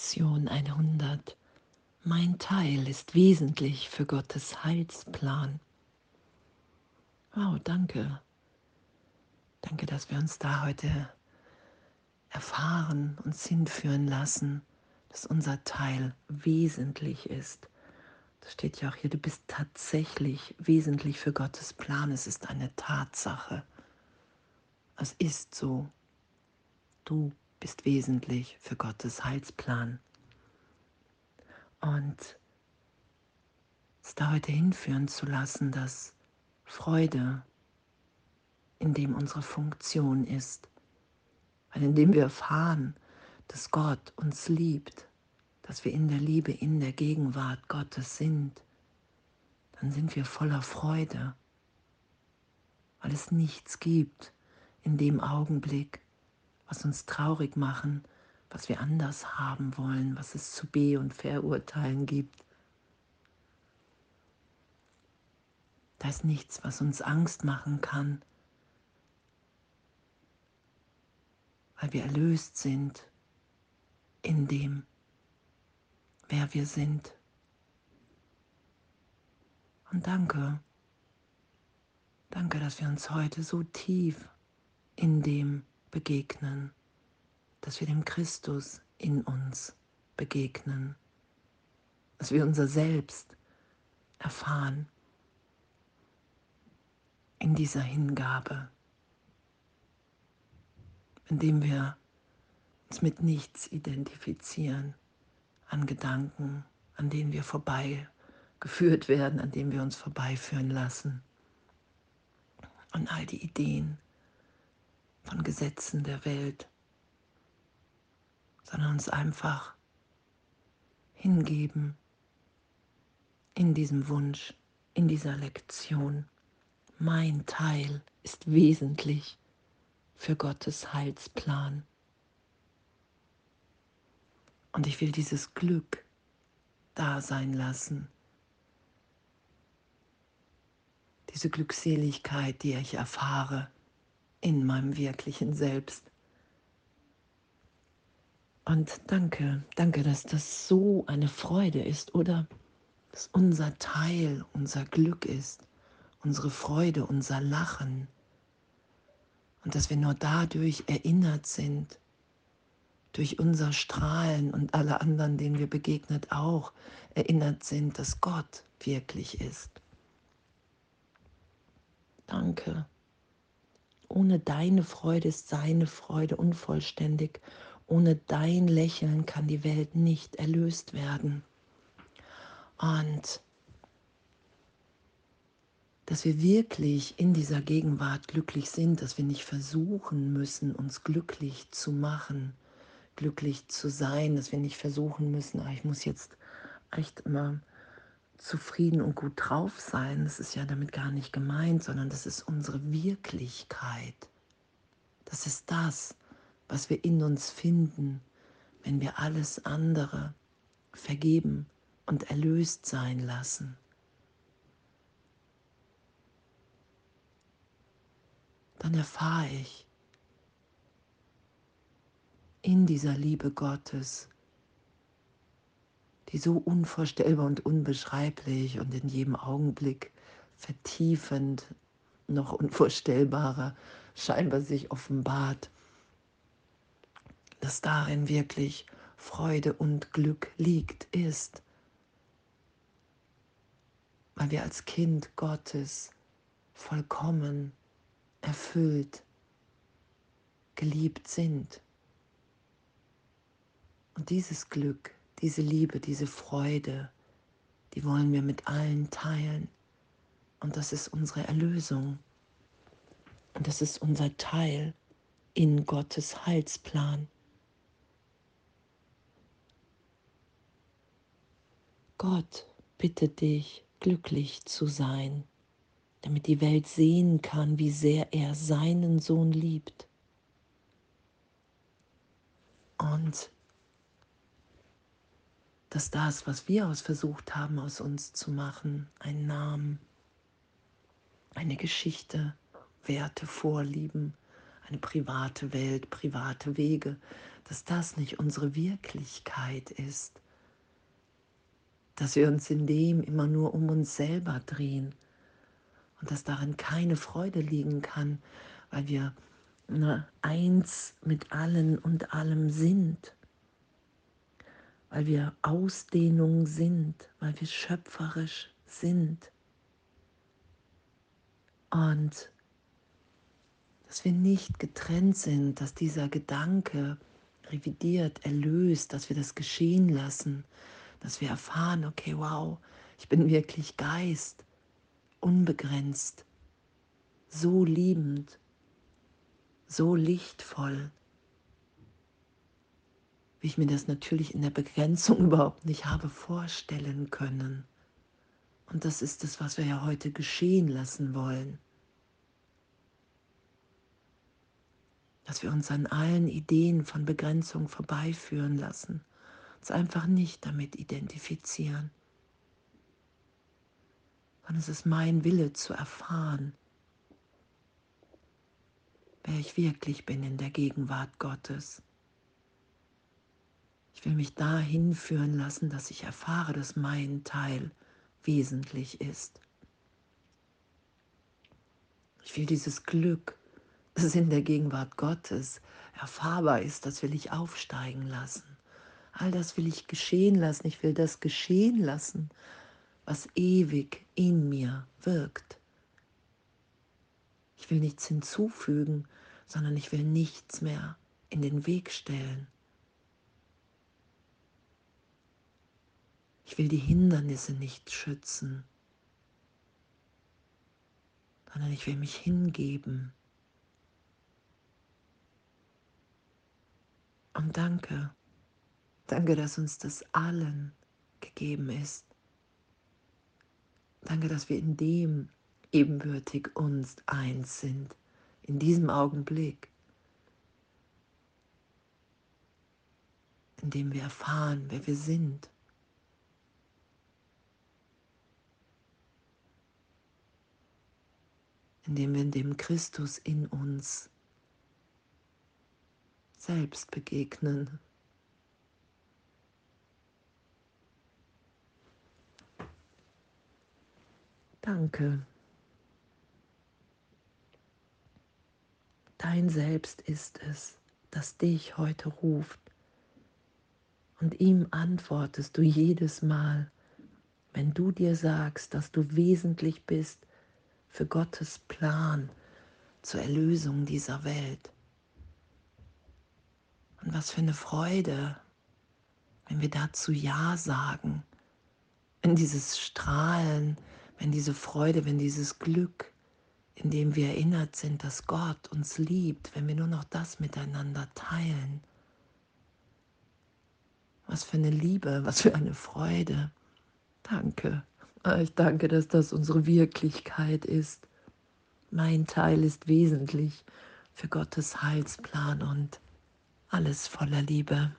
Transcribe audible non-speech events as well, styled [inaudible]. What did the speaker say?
Lektion 100. Mein Teil ist wesentlich für Gottes Heilsplan. Wow, danke. Danke, dass wir uns da heute erfahren, und hinführen lassen, dass unser Teil wesentlich ist. Das steht ja auch hier, du bist tatsächlich wesentlich für Gottes Plan. Es ist eine Tatsache. Es ist so. Du bist wesentlich für Gottes Heilsplan. Und es da heute hinführen zu lassen, dass Freude in dem unsere Funktion ist, weil indem wir erfahren, dass Gott uns liebt, dass wir in der Liebe, in der Gegenwart Gottes sind, dann sind wir voller Freude, weil es nichts gibt in dem Augenblick, was uns traurig machen, was wir anders haben wollen, was es zu be- und verurteilen gibt. Da ist nichts, was uns Angst machen kann, weil wir erlöst sind in dem, wer wir sind. Und danke, danke, dass wir uns heute so tief in dem begegnen, dass wir dem Christus in uns begegnen, dass wir unser Selbst erfahren in dieser Hingabe, indem wir uns mit nichts identifizieren an Gedanken, an denen wir vorbeigeführt werden, an denen wir uns vorbeiführen lassen, an all die Ideen, von Gesetzen der Welt, sondern uns einfach hingeben in diesem Wunsch, in dieser Lektion. Mein Teil ist wesentlich für Gottes Heilsplan. Und ich will dieses Glück da sein lassen. Diese Glückseligkeit, die ich erfahre in meinem wirklichen Selbst. Und danke, danke, dass das so eine Freude ist, oder? Dass unser Teil, unser Glück ist, unsere Freude, unser Lachen. Und dass wir nur dadurch erinnert sind, durch unser Strahlen und alle anderen, denen wir begegnet, auch erinnert sind, dass Gott wirklich ist. Danke. Ohne deine Freude ist seine Freude unvollständig. Ohne dein Lächeln kann die Welt nicht erlöst werden. Und dass wir wirklich in dieser Gegenwart glücklich sind, dass wir nicht versuchen müssen, uns glücklich zu machen, glücklich zu sein, dass wir nicht versuchen müssen, ah, ich muss jetzt echt immer zufrieden und gut drauf sein, das ist ja damit gar nicht gemeint, sondern das ist unsere Wirklichkeit. Das ist das, was wir in uns finden, wenn wir alles andere vergeben und erlöst sein lassen. Dann erfahre ich in dieser Liebe Gottes, die so unvorstellbar und unbeschreiblich und in jedem Augenblick vertiefend noch unvorstellbarer scheinbar sich offenbart, dass darin wirklich Freude und Glück liegt, ist, weil wir als Kind Gottes vollkommen erfüllt, geliebt sind. Und dieses Glück diese Liebe, diese Freude, die wollen wir mit allen teilen. Und das ist unsere Erlösung. Und das ist unser Teil in Gottes Heilsplan. Gott bittet dich, glücklich zu sein, damit die Welt sehen kann, wie sehr er seinen Sohn liebt. Und dass das, was wir aus versucht haben, aus uns zu machen, einen Namen, eine Geschichte, Werte, Vorlieben, eine private Welt, private Wege, dass das nicht unsere Wirklichkeit ist, dass wir uns in dem immer nur um uns selber drehen und dass darin keine Freude liegen kann, weil wir ne, eins mit allen und allem sind, weil wir Ausdehnung sind, weil wir schöpferisch sind. Und dass wir nicht getrennt sind, dass dieser Gedanke revidiert, erlöst, dass wir das geschehen lassen, dass wir erfahren, okay, wow, ich bin wirklich Geist, unbegrenzt, so liebend, so lichtvoll, wie ich mir das natürlich in der Begrenzung [laughs] überhaupt nicht habe vorstellen können. Und das ist es, was wir ja heute geschehen lassen wollen. Dass wir uns an allen Ideen von Begrenzung vorbeiführen lassen, uns einfach nicht damit identifizieren. Und es ist mein Wille zu erfahren, wer ich wirklich bin in der Gegenwart Gottes. Ich will mich dahin führen lassen, dass ich erfahre, dass mein Teil wesentlich ist. Ich will dieses Glück, das in der Gegenwart Gottes erfahrbar ist, das will ich aufsteigen lassen. All das will ich geschehen lassen. Ich will das geschehen lassen, was ewig in mir wirkt. Ich will nichts hinzufügen, sondern ich will nichts mehr in den Weg stellen. Ich will die Hindernisse nicht schützen, sondern ich will mich hingeben. Und danke, danke, dass uns das allen gegeben ist. Danke, dass wir in dem ebenbürtig uns eins sind, in diesem Augenblick, in dem wir erfahren, wer wir sind. Indem wir dem Christus in uns selbst begegnen. Danke. Dein Selbst ist es, das dich heute ruft. Und ihm antwortest du jedes Mal, wenn du dir sagst, dass du wesentlich bist für Gottes Plan zur Erlösung dieser Welt. Und was für eine Freude, wenn wir dazu Ja sagen, wenn dieses Strahlen, wenn diese Freude, wenn dieses Glück, in dem wir erinnert sind, dass Gott uns liebt, wenn wir nur noch das miteinander teilen. Was für eine Liebe, was für eine Freude. Danke. Ah, ich danke, dass das unsere Wirklichkeit ist. Mein Teil ist wesentlich für Gottes Heilsplan und alles voller Liebe.